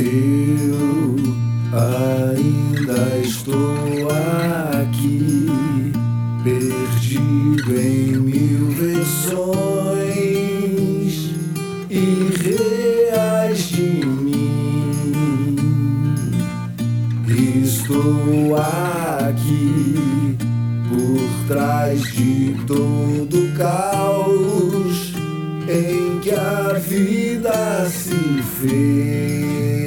Eu ainda estou aqui, perdido em mil versões irreais de mim. Estou aqui por trás de todo caos em que a vida se fez.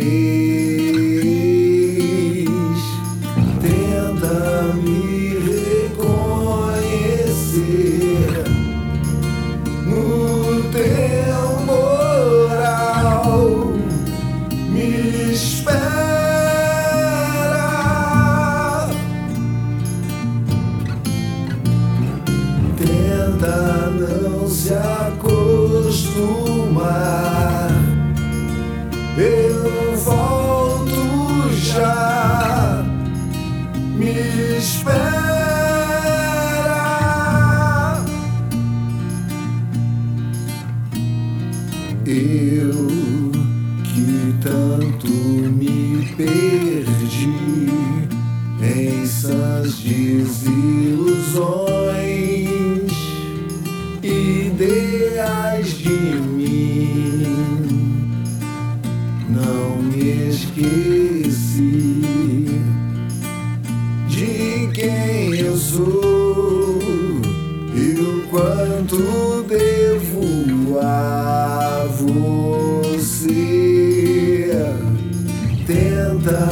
Tenta não se acostumar. Eu volto já. Me espera. Eu que tanto me perdi em sãs desilusões, Não me esqueci de quem eu sou e o quanto devo a você. Tenta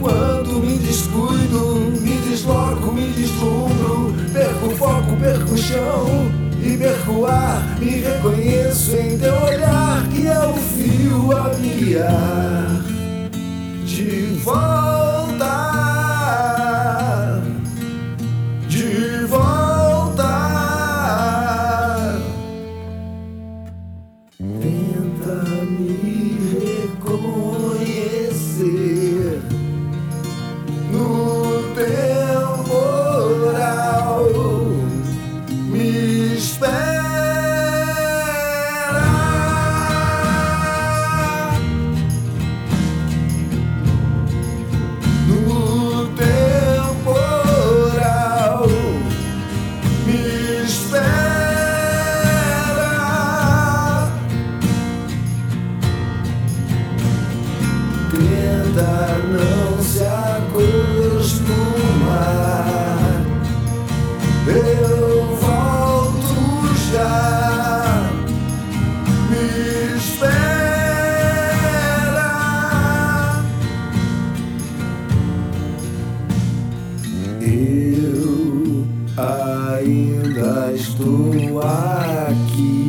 quando me descuido, me desloco, me deslumbro, perco o foco, perco o chão e perco o ar. Me reconheço em teu olhar, que é o fio a me guiar tentar não se acostumar. Eu volto já. Me espera. Eu ainda estou aqui.